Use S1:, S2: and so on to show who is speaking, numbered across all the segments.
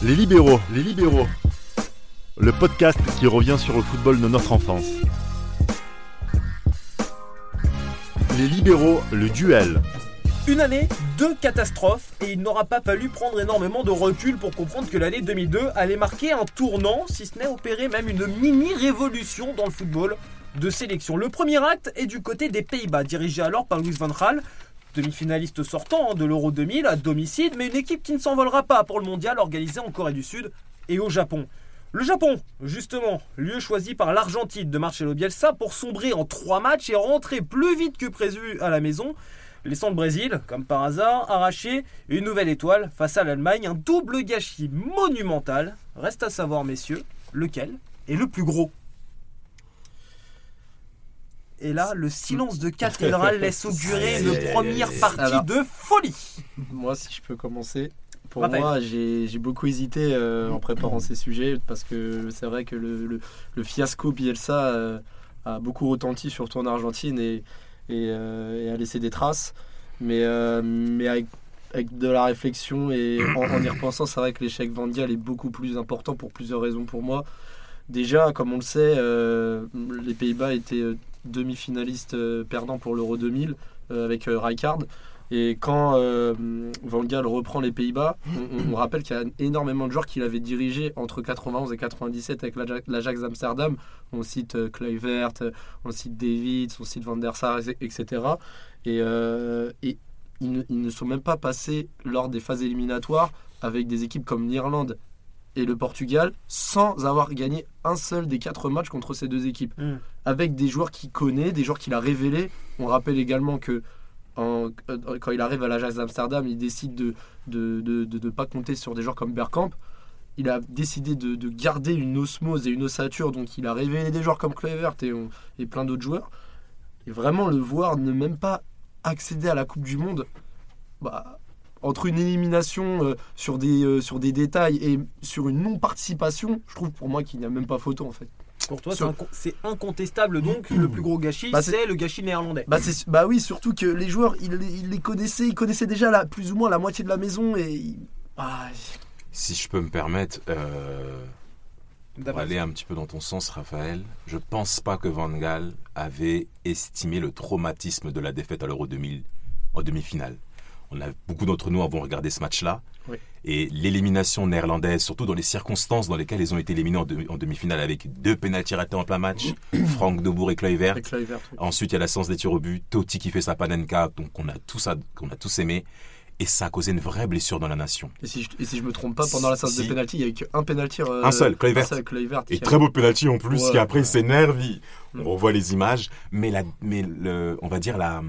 S1: Les libéraux, les libéraux. Le podcast qui revient sur le football de notre enfance. Les libéraux, le duel.
S2: Une année, deux catastrophes, et il n'aura pas fallu prendre énormément de recul pour comprendre que l'année 2002 allait marquer un tournant, si ce n'est opérer même une mini-révolution dans le football de sélection. Le premier acte est du côté des Pays-Bas, dirigé alors par Louis van Gaal, demi-finaliste sortant hein, de l'Euro 2000 à domicile, mais une équipe qui ne s'envolera pas pour le mondial organisé en Corée du Sud et au Japon. Le Japon, justement, lieu choisi par l'Argentine de Marcelo Bielsa pour sombrer en trois matchs et rentrer plus vite que prévu à la maison, laissant le Brésil, comme par hasard, arracher une nouvelle étoile face à l'Allemagne, un double gâchis monumental. Reste à savoir, messieurs, lequel est le plus gros? Et là, le silence de cathédrale laisse augurer une première partie de folie.
S3: Moi, si je peux commencer. Pour moi, j'ai beaucoup hésité euh, en préparant ces sujets parce que c'est vrai que le, le, fiasco Bielsa euh, a beaucoup retenti surtout en Argentine et, et, euh, a laissé des traces. Mais, mais avec, avec, de la réflexion et en, y repensant, c'est vrai que l'échec Vandial est beaucoup plus important pour plusieurs raisons pour moi. Déjà, comme on le sait, les Pays-Bas étaient demi-finaliste euh, perdant pour l'Euro 2000 euh, avec euh, Rijkaard. Et quand Van Gaal reprend les Pays-Bas, on, rappelle qu'il y a énormément de joueurs qu'il avait dirigés entre 91 et 97 avec l'Ajax d'Amsterdam. On cite Kluivert, on cite David, on cite Van der Sar, etc. Et, et ils, ne, sont même pas passés lors des phases éliminatoires avec des équipes comme l'Irlande et le Portugal sans avoir gagné un seul des quatre matchs contre ces deux équipes. Hmm. Avec des joueurs qu'il connaît, des joueurs qu'il a révélés. On rappelle également que euh, quand il arrive à l'Ajax d'Amsterdam, il décide de ne de, de, pas compter sur des joueurs comme Bergkamp. Il a décidé de, garder une osmose et une ossature, donc il a révélé des joueurs comme Kluivert et, et plein d'autres joueurs. Et vraiment, le voir ne même pas accéder à la Coupe du Monde, bah, entre une élimination euh, sur, des, euh, sur des détails et sur une non-participation, je trouve pour moi qu'il n'y a même pas photo en fait.
S2: Pour toi, c'est incontestable donc le plus gros gâchis, bah, c'est le gâchis néerlandais.
S3: Bah, bah, oui, surtout que les joueurs, ils, les connaissaient, ils connaissaient déjà la, plus ou moins la moitié de la maison et. Ah,
S4: si je peux me permettre, euh, aller un petit peu dans ton sens, Raphaël, je pense pas que Van Gaal avait estimé le traumatisme de la défaite à l'Euro 2000 en demi-finale. On a, beaucoup d'entre nous avons regardé ce match-là. Et l'élimination néerlandaise, surtout dans les circonstances dans lesquelles ils ont été éliminés en, demi-finale avec deux pénaltys ratés en plein match, Franck Debourg et Kluivert. Ensuite, il y a la séance des tirs au but, Totti qui fait sa panenka, donc on a tous, qu'on a tous aimé. Et ça a causé une vraie blessure dans la nation.
S3: Et si je, et si je me trompe pas, pendant la séance de pénalty, il n'y a eu qu'un pénalty. Euh,
S4: un seul, Kluivert. et très beau pénalty en plus, qui après s'énerve. On revoit les images. Mais, la, mais le, on va dire la,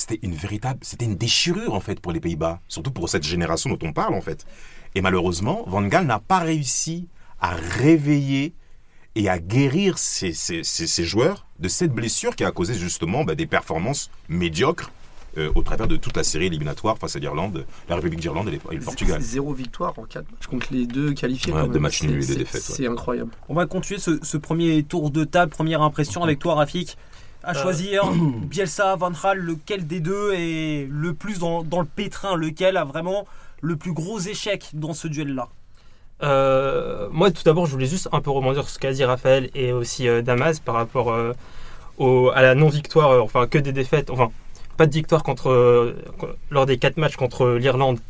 S4: c'était une véritable, c'était une déchirure en fait pour les Pays-Bas, surtout pour cette génération dont on parle en fait. Et malheureusement, Van Gaal n'a pas réussi à réveiller et à guérir ces, joueurs de cette blessure qui a causé justement bah, des performances médiocres euh, au travers de toute la série éliminatoire face à l'Irlande, la République d'Irlande et, le Portugal.
S3: Zéro victoire en 4 matchs contre les deux qualifiés.
S4: Ouais, deux matchs nuls et des défaites.
S3: C'est incroyable.
S2: On va continuer ce, ce, premier tour de table, première impression avec toi Rafik à euh, choisir Bielsa, Van Gaal, lequel des deux est le plus dans, le pétrin, lequel a vraiment le plus gros échec dans ce duel-là
S5: euh, moi, tout d'abord, je voulais juste un peu rebondir sur ce qu'a dit Raphaël et aussi euh, Damas par rapport à la non-victoire, enfin que des défaites, enfin pas de victoire contre, lors des quatre matchs contre l'Irlande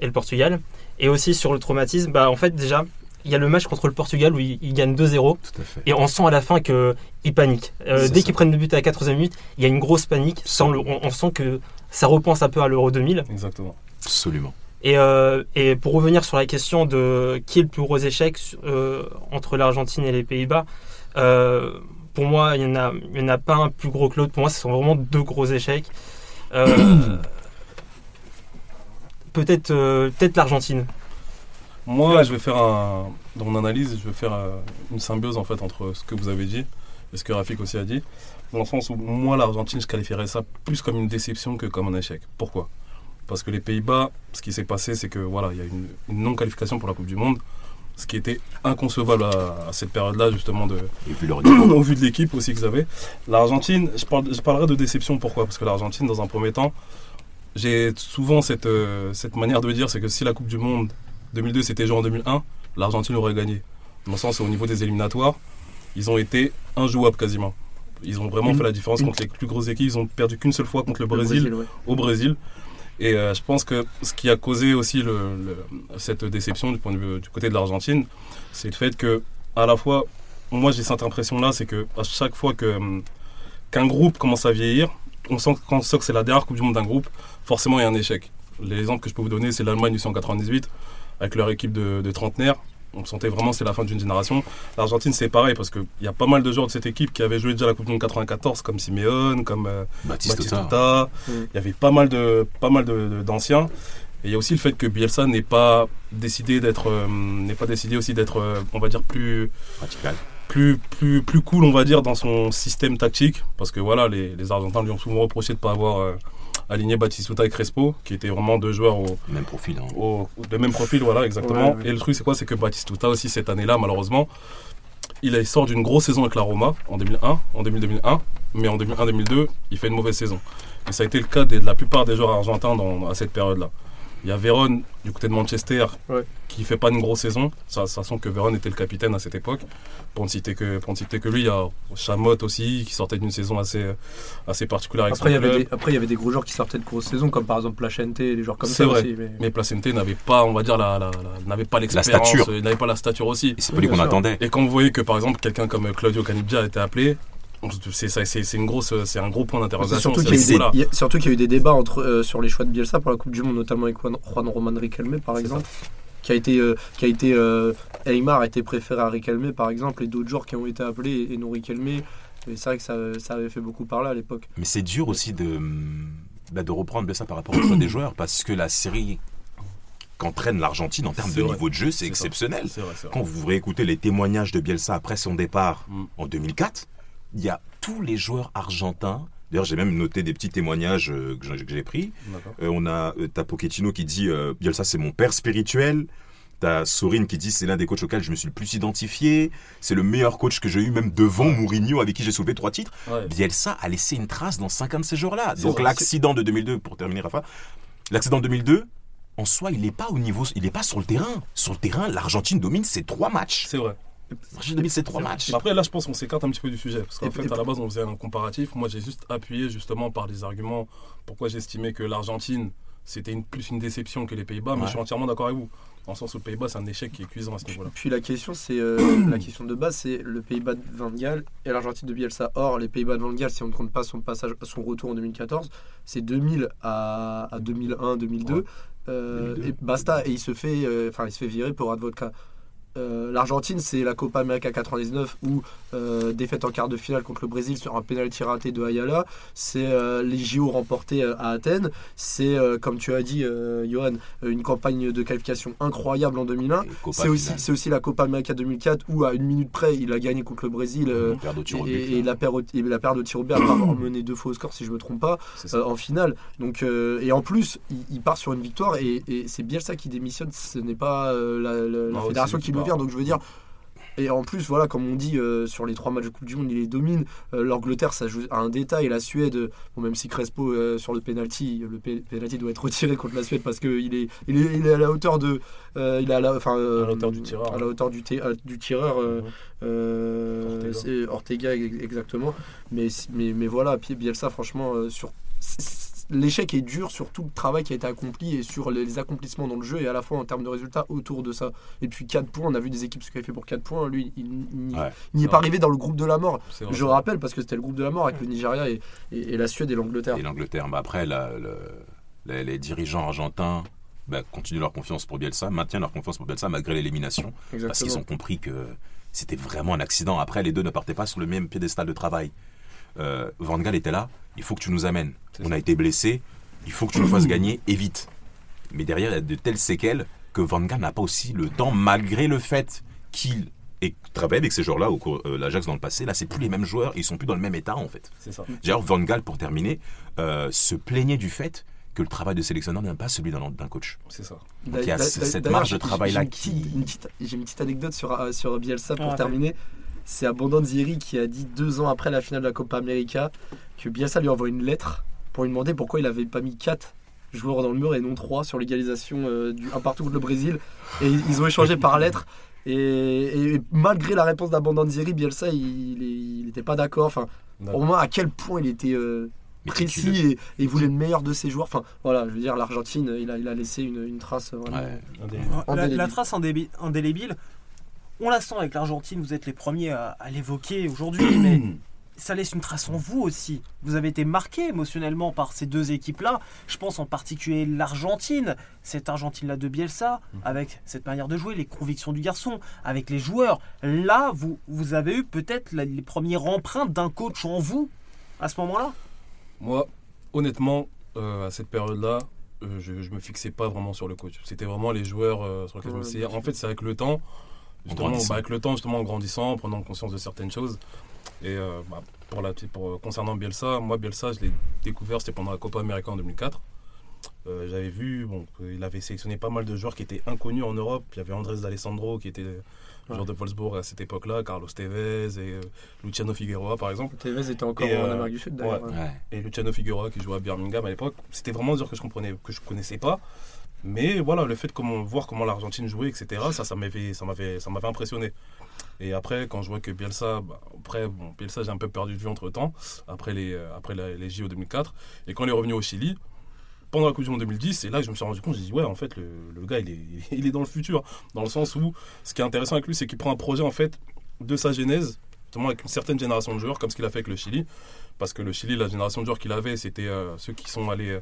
S5: et le Portugal. Et aussi sur le traumatisme, bah, en fait, déjà, il y a le match contre le Portugal où ils, gagnent 2-0. Et on sent à la fin qu'ils paniquent. Euh, dès qu'ils prennent le but à la 4 minute, il y a une grosse panique. on, sent que ça repense un peu à l'Euro 2000.
S3: Exactement.
S4: Absolument.
S5: Et, euh, et, pour revenir sur la question de qui est le plus gros échec euh, entre l'Argentine et les Pays-Bas, pour moi, il n'y en, a, en a pas un plus gros que l'autre. Pour moi, ce sont vraiment deux gros échecs. peut-être peut-être l'Argentine.
S6: Moi, je vais faire un. Dans mon analyse, je vais faire euh, une symbiose en fait entre ce que vous avez dit et ce que Rafik aussi a dit. Dans le sens où moi, l'Argentine, je qualifierais ça plus comme une déception que comme un échec. Pourquoi? Parce que les Pays-Bas, ce qui s'est passé, c'est que voilà, il y a une, non-qualification pour la Coupe du Monde ce qui était inconcevable à, cette période-là, justement, de, au vu de l'équipe aussi que vous avez. L'Argentine, je, parle, je parlerai de déception, pourquoi? Parce que l'Argentine, dans un premier temps, j'ai souvent cette, euh, cette manière de dire, c'est que si la Coupe du Monde 2002 c'était joué en 2001, l'Argentine aurait gagné. Dans le sens, au niveau des éliminatoires, ils ont été injouables quasiment. Ils ont vraiment fait la différence contre les plus grosses équipes. Ils ont perdu qu'une seule fois contre le Brésil, au Brésil. Et euh, je pense que ce qui a causé aussi le, cette déception du point de vue du côté de l'Argentine, c'est le fait que, à la fois, moi j'ai cette impression-là, c'est que à chaque fois que hum, qu'un groupe commence à vieillir, on sent, on sent que c'est la dernière Coupe du Monde d'un groupe, forcément il y a un échec. L'exemple que je peux vous donner, c'est l'Allemagne du 198 avec leur équipe de, de trentenaires on sentait vraiment c'est la fin d'une génération. L'Argentine c'est pareil parce qu'il y a pas mal de joueurs de cette équipe qui avaient joué déjà la Coupe du Monde 94 comme Simeone, comme euh, Batistuta. Mm. Il y avait pas mal de pas mal d'anciens. et il y a aussi le fait que Bielsa n'est pas décidé d'être euh, n'est pas décidé aussi d'être euh, on va dire plus Plus, plus, plus cool, on va dire, dans son système tactique. Parce que voilà, les, les Argentins lui ont souvent reproché de ne pas avoir aligné Batistuta et Crespo, qui étaient vraiment deux joueurs au
S4: même profil. Hein.
S6: Au, de même profil, voilà, exactement. Et le truc, c'est quoi? C'est que Batistuta aussi, cette année-là, malheureusement, il sort d'une grosse saison avec la Roma en 2001, en 2000-2001, mais en 2001-2002, il fait une mauvaise saison. Et ça a été le cas de, la plupart des joueurs argentins dans, à cette période-là. Il y a Véron du côté de Manchester qui fait pas une grosse saison, sachant que Véron était le capitaine à cette époque. Pour ne citer que, pour citer que lui, il y a Chamot aussi qui sortait d'une saison assez, assez particulière.
S3: après, il y avait des, après, il y avait des gros joueurs qui sortaient de grosses saisons, comme par exemple Placente et des joueurs comme ça
S6: vrai. aussi. Mais, mais Placente n'avait pas, on va dire, la, n'avait pas l'expérience, il n'avait pas la stature aussi.
S4: Et c'est pas lui qu'on attendait.
S6: Et quand vous voyez que par exemple quelqu'un comme Claudio Caniggia a été appelé, c'est une grosse, c'est un gros point d'interrogation.
S3: Surtout qu'il y, a eu des débats entre, euh, sur les choix de Bielsa pour la Coupe du Monde, notamment avec Juan, Roman Riquelme, par exemple, qui a été, euh, qui a été euh, Aymar a été préféré à Riquelme, par exemple, et d'autres joueurs qui ont été appelés et non Riquelme. Et c'est vrai que ça, ça, avait fait beaucoup parler à l'époque.
S4: Mais c'est dur aussi de, bah, de reprendre Bielsa par rapport au choix des joueurs, parce que la série qu'entraîne l'Argentine en termes de niveau de jeu, c'est exceptionnel. Quand vous réécoutez les témoignages de Bielsa après son départ mm. en 2004, il y a tous les joueurs argentins. D'ailleurs, j'ai même noté des petits témoignages euh, que j'ai pris. Euh, on a euh, ta Pochettino qui dit Bielsa, c'est mon père spirituel. T'as Sorine qui dit c'est l'un des coachs auxquels je me suis le plus identifié. C'est le meilleur coach que j'ai eu, même devant Mourinho, avec qui j'ai soulevé trois titres. Bielsa a laissé une trace dans 50 de ces joueurs-là. Donc l'accident de 2002, pour terminer Rafa, l'accident de 2002, en soi, il n'est pas au niveau, il n'est pas sur le terrain. Sur le terrain, l'Argentine domine ses trois matchs.
S6: C'est vrai.
S4: J'ai trois matchs.
S6: Après, là, je pense qu'on s'écarte un petit peu du sujet. Parce qu'en fait, à la base, on faisait un comparatif. Moi, j'ai juste appuyé justement par des arguments pourquoi j'estimais que l'Argentine, c'était une, plus une déception que les Pays-Bas. Mais je suis entièrement d'accord avec vous. En sens où le Pays-Bas, c'est un échec qui est cuisant à ce niveau-là.
S3: Puis la question, c'est euh, la question de base, c'est le Pays-Bas de Van Gaal et l'Argentine de Bielsa. Or, les Pays-Bas de Van Gaal, si on ne compte pas son passage, son retour en 2014, c'est 2000 à, 2001, 2002. Euh, et basta. Et il se fait, euh, enfin, il se fait virer pour Advodka. Euh, L'Argentine, c'est la Copa América 99 où euh, défaite en quart de finale contre le Brésil sur un pénalty raté de Ayala. C'est euh, les JO remportés à Athènes. C'est, comme tu as dit, Johan, une campagne de qualification incroyable en 2001. C'est aussi, c'est aussi la Copa América 2004 où, à une minute près, il a gagné contre le Brésil. et, la paire, la paire de tir au but a mené deux fois au score, si je ne me trompe pas, en finale. Donc, et en plus, il, part sur une victoire et, c'est bien ça qui démissionne. Ce n'est pas la, fédération qui le donc je veux dire. Et en plus, voilà, comme on dit euh, sur les trois matchs de Coupe du Monde, il les domine. Euh, L'Angleterre, ça joue à un détail. La Suède, bon, même si Crespo euh, sur le penalty, le penalty doit être retiré contre la Suède parce qu'il est, il est, il est à la hauteur de, il est à la, enfin,
S6: à hauteur du tireur.
S3: À la hauteur du, du tireur, Ortega. c'est Ortega exactement. Mais, mais, mais voilà, Bielsa, franchement, sur l'échec est dur sur tout le travail qui a été accompli et sur les accomplissements dans le jeu et à la fois en termes de résultats autour de ça. Et puis 4 points, on a vu des équipes se qualifier pour 4 points. Lui, il n'y est pas arrivé dans le groupe de la mort. Je rappelle parce que c'était le groupe de la mort avec le Nigeria et, la Suède et l'Angleterre.
S4: Et l'Angleterre. Bah après, les, dirigeants argentins bah, continuent leur confiance pour Bielsa, maintiennent leur confiance pour Bielsa malgré l'élimination. Parce qu'ils ont compris que c'était vraiment un accident. Après, les deux ne partaient pas sur le même piédestal de travail. Euh, Van Gaal était là, il faut que tu nous amènes. On a été blessé, il faut que tu nous fasses gagner et vite. Mais derrière, il y a de telles séquelles que Van Gaal n'a pas aussi le temps, malgré le fait qu'il ait travaillé avec ces joueurs-là au cours euh, l'Ajax dans le passé. Là, c'est plus les mêmes joueurs, ils sont plus dans le même état en fait.
S6: C'est ça.
S4: D'ailleurs, Van Gaal, pour terminer, euh, se plaignait du fait que le travail de sélectionneur n'est pas celui d'un coach.
S6: C'est ça.
S4: Donc il y a cette marge de travail-là
S3: qui. J'ai une petite anecdote sur, euh, sur Bielsa pour ah, terminer. C'est Abondant Ziri qui a dit deux ans après la finale de la Copa América que Bielsa lui envoie une lettre pour lui demander pourquoi il n'avait pas mis 4 joueurs dans le mur et non 3 sur l'égalisation du un partout contre le Brésil. Et ils ont échangé par lettres. Et, malgré la réponse d'Abondanzieri, Bielsa, il n'était pas d'accord. Enfin, au moins à quel point il était précis et, il voulait le meilleur de ses joueurs. Enfin, voilà, je veux dire, l'Argentine, il a, il a laissé une, trace.
S2: la, trace indélébile, on la sent avec l'Argentine, vous êtes les premiers à, l'évoquer aujourd'hui, mais ça laisse une trace en vous aussi. Vous avez été marqué émotionnellement par ces deux équipes-là. Je pense en particulier l'Argentine, cette Argentine-là de Bielsa, mhm. avec cette manière de jouer, les convictions du garçon, avec les joueurs. Là, vous, vous avez eu peut-être les premières empreintes d'un coach en vous à ce moment-là?
S6: Moi, honnêtement, euh, à cette période-là, euh, je, ne me fixais pas vraiment sur le coach. C'était vraiment les joueurs euh, sur lesquels je me suis. En fait, c'est avec le temps, justement, bah, avec le temps, justement, en grandissant, en prenant conscience de certaines choses. Et bah, pour la, pour, concernant Bielsa, moi, Bielsa, je l'ai découvert, c'était pendant la Copa América en 2004. J'avais vu, bon, il avait sélectionné pas mal de joueurs qui étaient inconnus en Europe. Il y avait Andrés D'Alessandro qui était joueur de Wolfsburg à cette époque-là, Carlos Tevez et euh, Luciano Figueroa par exemple.
S3: Tevez était encore en euh, Amérique du Sud d'ailleurs.
S6: Et Luciano Figueroa qui jouait à Birmingham à l'époque. C'était vraiment dire que je comprenais, que je connaissais pas. Mais voilà, le fait de comment, voir comment l'Argentine jouait, etc., ça, ça m'avait, ça m'avait, ça m'avait impressionné. Et après, quand je vois que Bielsa, bah, après, bon, Bielsa, j'ai un peu perdu de vue entre temps, après les, euh, après les JO 2004. Et quand il est revenu au Chili, pendant la Coupe du Monde 2010, et là je me suis rendu compte, j'ai dit ouais en fait le, gars il est, il est dans le futur, dans le sens où ce qui est intéressant avec lui c'est qu'il prend un projet en fait de sa genèse, notamment avec une certaine génération de joueurs comme ce qu'il a fait avec le Chili, parce que le Chili la génération de joueurs qu'il avait c'était euh, ceux qui sont allés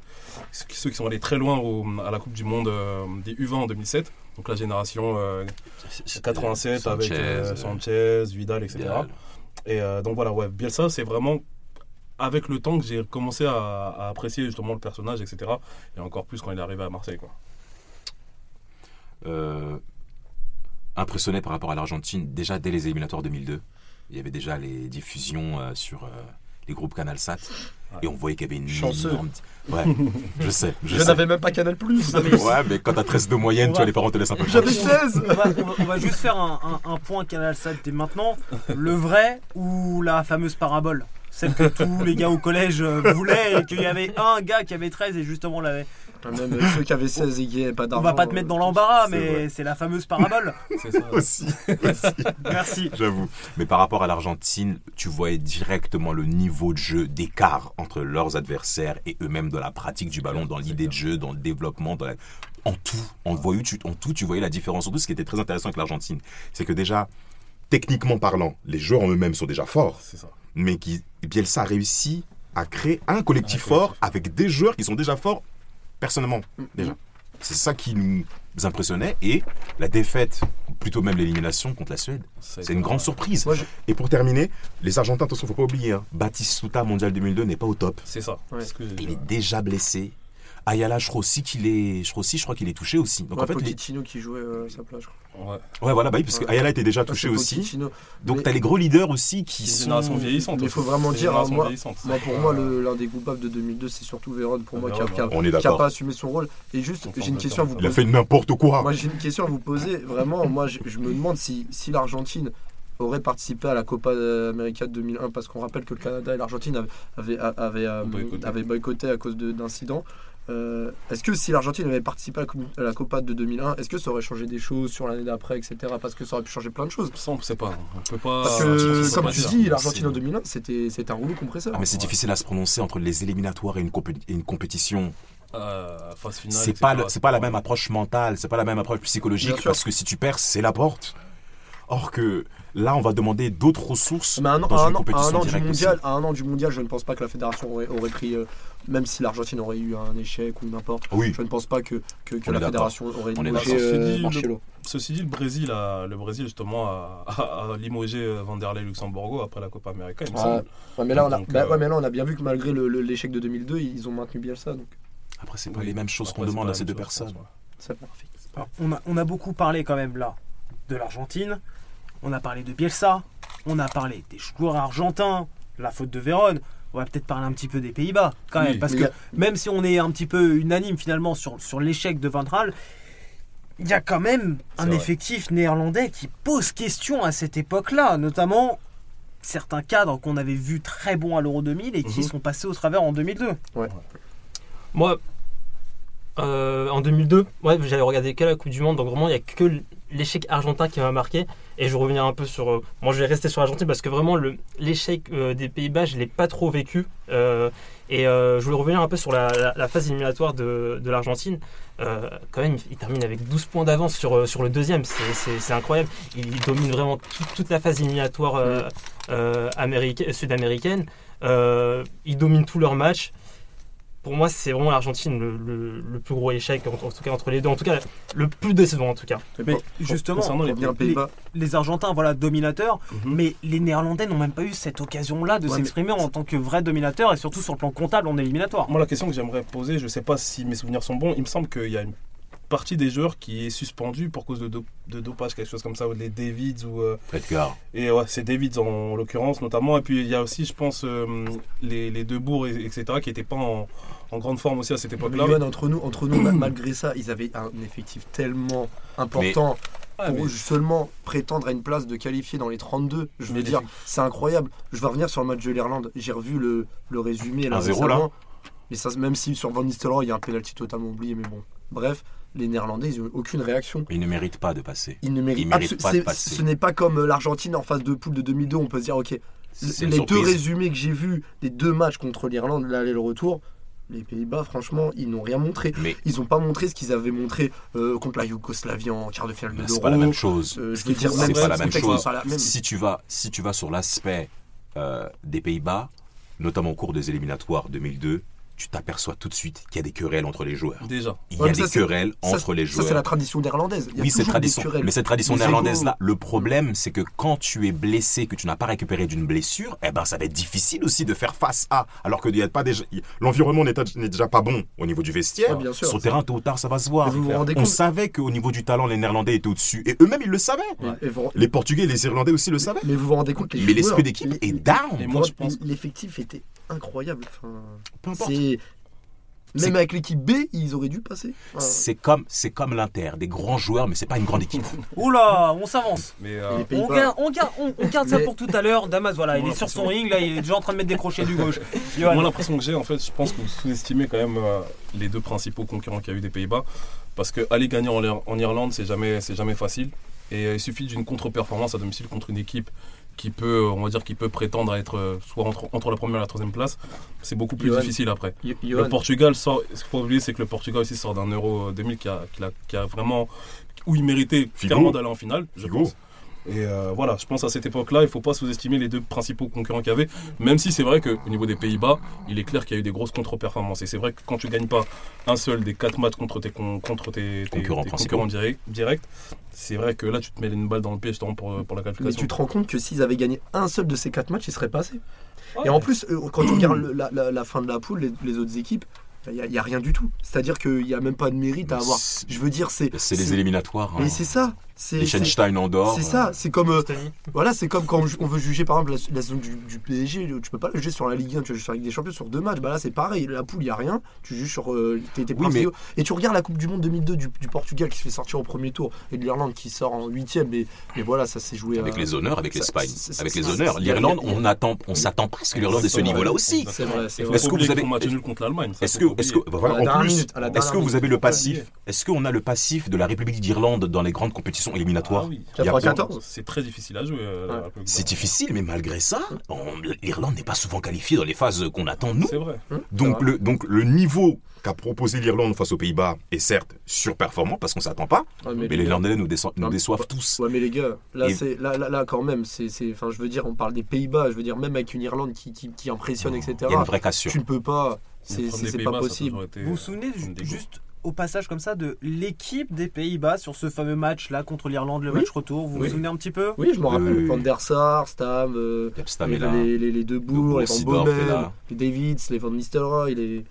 S6: ceux qui sont allés très loin à la Coupe du Monde euh, des U20 en 2007, donc la génération 87 euh, avec Sanchez, Vidal etc. Et donc voilà ouais Bielsa c'est vraiment avec le temps que j'ai commencé à, apprécier justement le personnage, etc. Et encore plus quand il est arrivé à Marseille. Quoi.
S4: Euh, impressionné par rapport à l'Argentine, déjà dès les éliminatoires 2002, il y avait déjà les diffusions euh, sur euh, les groupes Canal Sat. Et on voyait qu'il y avait une
S3: Chanceux.
S4: énorme. Ouais, je sais.
S3: Je, n'avais même pas Canal Plus.
S4: ouais, mais quand t'as 13 de moyenne, tu vois, les parents te laissent un peu
S3: J'avais 16
S2: on va, juste faire un, un point Canal Sat dès maintenant. Le vrai ou la fameuse parabole? Celle que tous les gars au collège euh, voulaient et qu'il y avait un gars qui avait 13 et justement l'avait.
S3: Même ceux qui avaient 16 et qui n'avaient pas d'argent.
S2: On va pas te mettre dans l'embarras, mais c'est la fameuse parabole.
S4: c'est ça aussi.
S2: Merci.
S4: J'avoue. Mais par rapport à l'Argentine, tu voyais directement le niveau de jeu d'écart entre leurs adversaires et eux-mêmes dans la pratique du ballon, dans l'idée de jeu, dans le développement, en tout. En, voyant, tu, en tout, tu voyais la différence. Surtout, ce qui était très intéressant avec l'Argentine, c'est que déjà, techniquement parlant, les joueurs en eux-mêmes sont déjà forts.
S6: C'est ça
S4: mais qui, Bielsa a réussi à créer un collectif fort avec des joueurs qui sont déjà forts personnellement. Mm. Déjà. C'est ça qui nous impressionnait. Et la défaite, plutôt même l'élimination contre la Suède, c'est une grande surprise. Et pour terminer, les Argentins, attention, faut pas oublier, hein, Batistuta Mondial 2002 n'est pas au top.
S6: C'est ça.
S4: Il est déjà blessé. Ayala, je crois aussi qu'il est, je crois aussi, je crois qu'il est touché aussi.
S3: Donc en fait, les... qui jouait euh, sa place.
S4: Ouais. ouais, voilà, bah oui, parce que Ayala était déjà touché aussi. Donc tu as les gros leaders aussi qui sont.
S6: génération vieillissante.
S3: Il faut vraiment dire, hein, moi, pour moi, l'un des coupables de 2002, c'est surtout Véron, pour moi, qui n'a pas assumé son rôle. Et juste, j'ai une question à vous
S4: poser. Il a fait n'importe quoi.
S3: Moi, j'ai une question à vous poser. Vraiment, moi, je, me demande si, si l'Argentine aurait participé à la Copa América de 2001 parce qu'on rappelle que le Canada et l'Argentine avaient, avaient, avaient, boycotté à cause d'incidents. Euh, est-ce que si l'Argentine avait participé à la Copa de 2001, est-ce que ça aurait changé des choses sur l'année d'après, etc. Parce que ça aurait pu changer plein de choses.
S6: Ça, on ne sait pas. On peut pas.
S3: Parce que, comme tu dis, l'Argentine en 2001, c'était un rouleau compresseur.
S4: Ah, mais c'est difficile à se prononcer entre les éliminatoires et une, une compétition.
S6: Euh,
S4: c'est pas, c'est pas la même approche mentale, c'est pas la même approche psychologique parce que si tu perds, c'est la porte. Or que là, on va demander d'autres ressources
S3: Mais un, dans une compétition un an, du mondial, à un an du mondial, je ne pense pas que la fédération aurait, pris, euh, même si l'Argentine aurait eu un échec ou n'importe,
S4: oui.
S3: je ne pense pas que, que, la fédération aurait
S6: limogé euh, Ceci dit, le Brésil, a, le Brésil justement a, limogé euh, Vanderlei Luxembourgo après la Copa América,
S3: mais, là, on a, bah, ouais, mais là, on a bien vu que malgré l'échec de 2002, ils ont maintenu Bielsa. Donc.
S4: Après, c'est pas les mêmes choses qu'on demande à ces deux personnes.
S2: On a, on a beaucoup parlé quand même là de l'Argentine. On a parlé de Bielsa, on a parlé des joueurs argentins, la faute de Vérone. On va peut-être parler un petit peu des Pays-Bas quand même, parce que même si on est un petit peu unanime finalement sur, sur l'échec de Ventral, il y a quand même un effectif néerlandais qui pose question à cette époque-là, notamment certains cadres qu'on avait vus très bons à l'Euro 2000 et qui mhm. sont passés au travers en 2002.
S5: Moi, euh, En 2002, ouais, j'avais regardé que la Coupe du Monde, donc vraiment, il n'y a que l'échec argentin qui m'a marqué. Et je reviens un peu sur. Euh, moi, je vais rester sur l'Argentine parce que vraiment, l'échec des Pays-Bas, je ne l'ai pas trop vécu. et je voulais revenir un peu sur la, phase éliminatoire de, de l'Argentine. quand même, il termine avec 12 points d'avance sur, sur le deuxième. C'est incroyable. Il domine vraiment toute la phase éliminatoire sud-américaine. il domine tous leurs matchs pour moi, c'est vraiment l'Argentine le, plus gros échec, en, tout cas entre les deux. En tout cas, le plus décevant, en tout cas.
S2: Mais justement, les, les, Argentins, voilà, dominateurs, mhm. mais les Néerlandais n'ont même pas eu cette occasion-là de s'exprimer en tant que vrais dominateurs et surtout sur le plan comptable en éliminatoire.
S6: Moi, la question que j'aimerais poser, je ne sais pas si mes souvenirs sont bons, il me semble qu'il y a une partie des joueurs qui est suspendue pour cause de, de dopage, quelque chose comme ça, ou les Davids ou. Euh,
S4: Edgar.
S6: Et ouais, c'est Davids en, l'occurrence notamment. Et puis il y a aussi, je pense, euh, les, les, deux bourgs, etc., qui n'étaient pas en, en, grande forme aussi à cette époque-là.
S3: entre nous, entre nous malgré ça, ils avaient un effectif tellement important. pour seulement prétendre à une place de qualifier dans les 32, je veux dire, c'est incroyable. Je vais revenir sur le match de l'Irlande. J'ai revu le, le résumé là,
S4: 0 là.
S3: Mais ça, même si sur Van Nistelrooy, il y a un penalty totalement oublié, mais bon. Bref, les Néerlandais, ils n'ont aucune réaction.
S4: Ils ne méritent pas de passer.
S3: Ils ne méritent, pas de passer. Ce n'est pas comme euh, l'Argentine en phase de poule de 2002, on peut se dire, ok, les deux résumés que j'ai vus, les deux matchs contre l'Irlande, l'aller et le retour, les Pays-Bas, franchement, ils n'ont rien montré. Mais ils n'ont pas montré ce qu'ils avaient montré euh, contre la Yougoslavie en quart de finale de l'Euro.
S4: C'est pas la même chose. Euh, je veux dire, c'est pas la même chose. Si tu vas, si tu vas sur l'aspect des Pays-Bas, notamment au cours des éliminatoires 2002, tu t'aperçois tout de suite qu'il y a des querelles entre les joueurs.
S6: Déjà.
S4: Il y a des querelles entre les joueurs.
S3: Ça, c'est la tradition néerlandaise.
S4: oui, c'est tradition. Mais cette tradition néerlandaise-là, le problème, c'est que quand tu es blessé, que tu n'as pas récupéré d'une blessure, eh ben, ça va être difficile aussi de faire face à. Alors que a pas déjà... l'environnement n'est déjà pas bon au niveau du vestiaire. Sur le terrain, tôt ou tard, ça va se voir. On savait qu'au niveau du talent, les Néerlandais étaient au-dessus. Et eux-mêmes, ils le savaient. Les Portugais et les Irlandais aussi le savaient.
S3: Mais vous vous rendez compte
S4: Mais l'esprit d'équipe est down.
S3: moi, je pense... L'effectif était incroyable. Enfin, même avec l'équipe B, ils auraient dû passer.
S4: C'est comme, c'est comme l'Inter, des grands joueurs, mais c'est pas une grande équipe.
S2: Oula, on s'avance. Euh, on, garde, on, garde, on, garde ça pour tout à l'heure. Damas, voilà, il est sur son ring, là, il est déjà en train de mettre des crochets du gauche.
S6: Moi, l'impression que j'ai, en fait, je pense que vous sous-estimez quand même euh, les deux principaux concurrents qu'il y a eu des Pays-Bas. Parce que aller gagner en, en Irlande, c'est jamais, c'est jamais facile. Et euh, il suffit d'une contre-performance à domicile contre une équipe qui peut, on va dire, qui peut prétendre à être euh, soit entre, entre la première et la troisième place, c'est beaucoup plus difficile après. Le Portugal sort, ce qu'il faut oublier, c'est que le Portugal aussi sort d'un Euro 2000 qui a, qui a, qui a vraiment, où il méritait clairement d'aller en finale, je pense. Et euh, voilà, je pense à cette époque-là, il ne faut pas sous-estimer les deux principaux concurrents qu'il y avait, même si c'est vrai qu'au niveau des Pays-Bas, il est clair qu'il y a eu des grosses contre-performances. Et c'est vrai que quand tu ne gagnes pas un seul des quatre matchs contre tes, contre tes, concurrents, directs, c'est vrai que là, tu te mets une balle dans le pied justement pour, pour la qualification.
S3: Mais tu te rends compte que s'ils avaient gagné un seul de ces quatre matchs, ils seraient passés. Et en plus, euh, quand tu regardes la, fin de la poule, les autres équipes, il n'y a, rien du tout. C'est-à-dire qu'il n'y a même pas de mérite à avoir. Je veux dire, c'est.
S4: C'est les éliminatoires.
S3: Mais hein. c'est ça.
S4: Liechtenstein en dehors.
S3: C'est ça. C'est comme. Euh, voilà, c'est comme quand on veut juger par exemple la, saison du, PSG. Tu peux pas juger sur la Ligue 1, tu vas juger sur la Ligue des Champions sur deux matchs. Bah là, c'est pareil. La poule, il n'y a rien. Tu juges sur euh, tes, Et tu regardes la Coupe du Monde 2002 du, Portugal qui se fait sortir au premier tour et de l'Irlande qui sort en huitième. Mais, mais voilà, ça s'est joué.
S4: Avec les honneurs, avec l'Espagne. Avec les honneurs. L'Irlande, on attend, on s'attend presque l'Irlande est ce niveau-là aussi.
S6: C'est vrai. Est-ce que vous avez. contre l'Allemagne.
S4: Est-ce que. Est-ce que. Voilà, est-ce que vous avez le passif Est-ce qu'on a le passif de la République d'Irlande dans les grandes compétitions éliminatoires
S6: ah C'est très difficile à jouer. Euh,
S4: c'est difficile, mais malgré ça, l'Irlande n'est pas souvent qualifiée dans les phases qu'on attend nous.
S6: C'est vrai.
S4: Hum, donc le donc le niveau qu'a proposé l'Irlande face aux Pays-Bas est certes surperformant parce qu'on s'attend pas, mais, les Irlandais nous, déçoivent tous.
S3: Ouais, mais les gars, là, là, là, quand même, c'est, enfin, je veux dire, on parle des Pays-Bas, je veux dire, même avec une Irlande qui, qui, impressionne, etc.
S4: Il y a une vraie cassure.
S3: Tu ne peux pas. C'est pas possible.
S2: Vous vous souvenez juste au passage comme ça de l'équipe des Pays-Bas sur ce fameux match là contre l'Irlande, le match retour. Vous vous souvenez un petit peu?
S3: Oui, je me rappelle. Van der Sar, Stam, euh, les, les, les, deux Bourgs, les Van Bomen, les Davids, les Van Nistelrooy, les.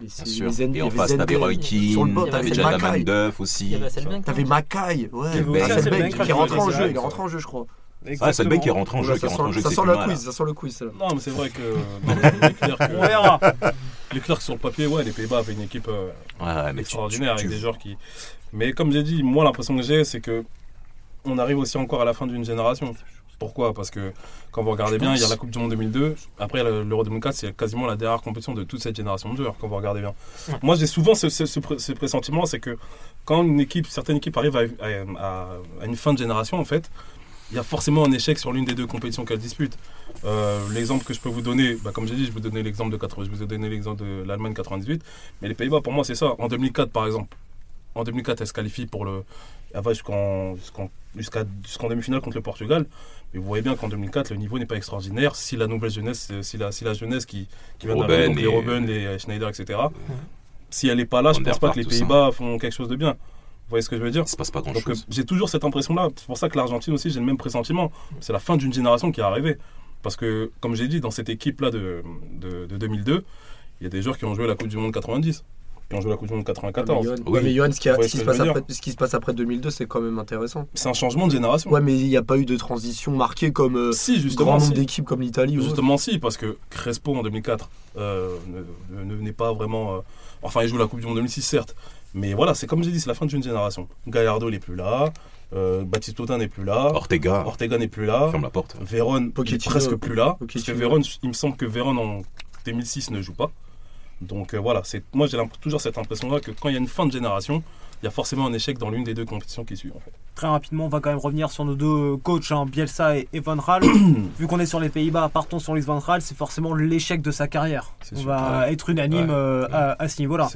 S4: Les, les, et en face, t'avais Roy Keane, t'avais Jadaman Duff aussi.
S3: T'avais Mackay, ouais. Qui rentre en jeu, il est rentré en jeu, je crois.
S4: Ah, c'est le mec qui rentre en jeu, qui rentre en jeu.
S3: Ça sent le quiz, ça sent le quiz.
S6: Non, mais c'est vrai que. On verra. Les Clercs sur le papier, ouais, les Pays-Bas avaient une équipe euh, extraordinaire avec des joueurs qui. Mais comme j'ai dit, moi l'impression que j'ai, c'est que on arrive aussi encore à la fin d'une génération. Pourquoi? Parce que quand vous regardez bien, il y a la Coupe du Monde 2002. Après, l'Euro 2004, c'est quasiment la dernière compétition de toute cette génération de joueurs, quand vous regardez bien. Moi, j'ai souvent ce, ce, pressentiment c'est que quand une équipe, certaines équipes arrivent à, une fin de génération, en fait, il y a forcément un échec sur l'une des deux compétitions qu'elles disputent. Euh, l'exemple que je peux vous donner, bah, comme j'ai dit, je vous donner l'exemple de 80, je vous ai donné l'exemple de l'Allemagne 98, mais les Pays-Bas, pour moi, c'est ça. En 2004, par exemple, en 2004, elle se qualifie pour le, elle va jusqu'en jusqu'en demi-finale contre le Portugal. Mais vous voyez bien qu'en 2004, le niveau n'est pas extraordinaire. Si la nouvelle jeunesse, si la, si la jeunesse qui, qui vient d'arriver, les Robben, les Schneider, etc., si elle n'est pas là, je ne pense pas que les Pays-Bas font quelque chose de bien. Vous voyez ce que je veux dire
S4: Il se passe pas grand-chose.
S6: J'ai toujours cette impression-là. C'est pour ça que l'Argentine aussi, j'ai le même pressentiment. C'est la fin d'une génération qui est arrivée. Parce que, comme j'ai dit, dans cette équipe-là de, de, de 2002, il y a des joueurs qui ont joué la Coupe du Monde 90 qui ont joué la Coupe du Monde 94.
S3: Ouais, mais Johan, ce, qui, ce, qui se passe après, ce qui se passe après 2002, c'est quand même intéressant.
S6: C'est un changement de génération.
S3: Ouais, mais il n'y a pas eu de transition marquée comme euh,
S6: si, justement, grand
S3: nombre d'équipes comme l'Italie.
S6: Justement, si, parce que Crespo en 2004 euh, n'est pas vraiment. Euh, enfin, il joue la Coupe du Monde 2006, certes. Mais voilà, c'est comme j'ai dit, c'est la fin d'une génération. Gallardo n'est plus là. Euh, n'est plus là.
S4: Ortega.
S6: Ortega n'est plus là.
S4: Ferme la porte.
S6: Véron n'est presque plus là. Parce que Véron, il me semble que Véron en 2006 ne joue pas. Donc euh, voilà, c'est moi j'ai toujours cette impression-là que quand il y a une fin de génération, il y a forcément un échec dans l'une des deux compétitions qui suivent. En fait.
S2: Très rapidement, on va quand même revenir sur nos deux coachs, hein, Bielsa et, Van Raal. Vu qu'on est sur les Pays-Bas, partons sur Luis Van Raal, c'est forcément l'échec de sa carrière. On va être unanime euh, À, ce niveau-là.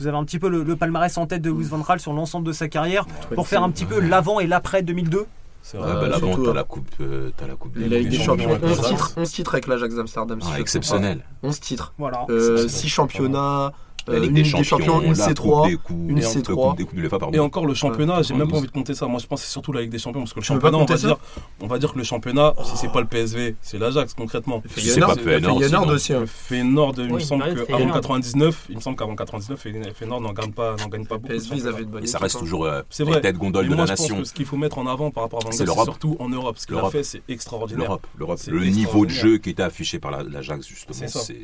S2: Vous avez un petit peu le, palmarès en tête de Luis Van Raal sur l'ensemble de sa carrière pour faire un petit peu l'avant et l'après 2002.
S4: C'est vrai. bah, l'avant, t'as la coupe, euh, as la coupe
S3: des, des, des champions. 11 titres, 11 titres avec l'Ajax d'Amsterdam.
S4: Ah, exceptionnel.
S3: 11 titres.
S2: Voilà.
S3: 6 euh, championnats. La Ligue des, Champions, une C3, une
S6: C3. Et encore le championnat, j'ai même pas envie de compter ça. Moi, je pense que c'est surtout la Ligue des Champions parce que le championnat, on va, dire, on va dire que le championnat, si c'est pas le PSV, c'est l'Ajax concrètement.
S3: C'est pas Feyenoord aussi.
S6: Feyenoord, il me semble qu'avant 99, il me semble qu'avant 99, Feyenoord n'en gagne pas, n'en gagne pas beaucoup.
S3: PSV, ils avaient une bonne.
S4: Et ça reste toujours c'est vrai. tête gondole de la nation.
S6: Ce qu'il faut mettre en avant par rapport à Van c'est surtout en Europe. Ce qu'il a fait, c'est extraordinaire.
S4: L'Europe, le niveau de jeu qui était affiché par l'Ajax justement, c'est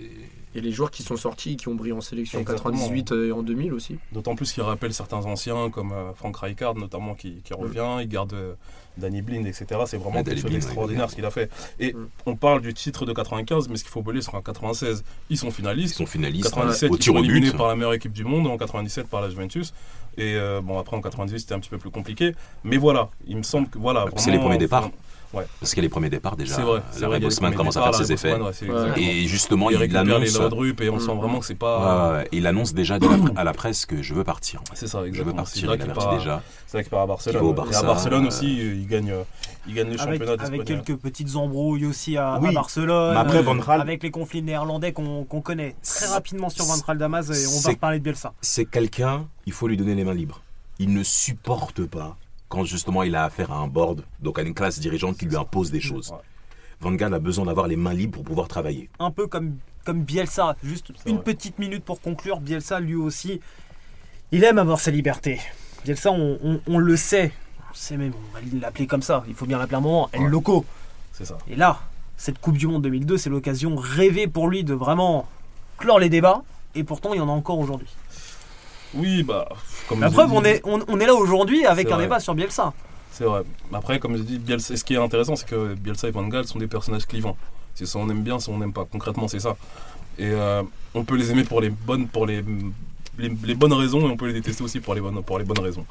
S3: et les joueurs qui sont sortis, qui ont brillé en sélection en 98 et en 2000 aussi.
S6: D'autant plus qu'il rappelle certains anciens comme euh, Frank Rijkaard notamment qui, revient, il garde euh, Danny Blind, etc. C'est vraiment quelque chose d'extraordinaire ce qu'il a fait. Et on parle du titre de 95, mais ce qu'il faut oublier, c'est qu'en 96, ils sont finalistes.
S4: Ils sont finalistes.
S6: 97, ils sont éliminés par la meilleure équipe du monde. En 97, par la Juventus. Et euh, bon, après en 98, c'était un petit peu plus compliqué. Mais voilà, il me semble que voilà.
S4: C'est les premiers départs. Parce qu'il y a les premiers départs déjà. C'est vrai. Le Bosman commence à faire ses effets. et justement, il, il annonce.
S6: Les et on sent vraiment que c'est pas.
S4: il annonce déjà à la presse que je veux partir.
S6: C'est ça, exactement.
S4: Je veux partir. Il avertit déjà.
S6: C'est vrai qu'il part à Barcelone. Et à Barcelone aussi, il gagne, il gagne le championnat
S2: Avec quelques petites embrouilles aussi à, Barcelone. Après, Avec les conflits néerlandais qu'on connaît très rapidement sur Van Damas et on va reparler de Bielsa.
S4: C'est quelqu'un, il faut lui donner les mains libres. Il ne supporte pas quand justement il a affaire à un board, donc à une classe dirigeante qui lui impose des choses. Van Gaal a besoin d'avoir les mains libres pour pouvoir travailler.
S2: Un peu comme, comme Bielsa, juste une petite minute pour conclure. Bielsa, lui aussi, il aime avoir sa liberté. Bielsa, on, le sait, c'est même, on va l'appeler comme ça, il faut bien l'appeler un moment, El Loco.
S6: C'est ça.
S2: Et là, cette Coupe du Monde 2002, c'est l'occasion rêvée pour lui de vraiment clore les débats, et pourtant il y en a encore aujourd'hui.
S6: Oui, bah.
S2: Comme la preuve, on, est, on, est là aujourd'hui avec un débat sur Bielsa.
S6: C'est vrai. Après, comme je dis, Bielsa, ce qui est intéressant, c'est que Bielsa et Van Gaal sont des personnages clivants. C'est ça on aime bien, ça on n'aime pas. Concrètement, c'est ça. Et euh, on peut les aimer pour les bonnes, pour les, les, bonnes raisons et on peut les détester aussi pour les bonnes, pour les bonnes raisons.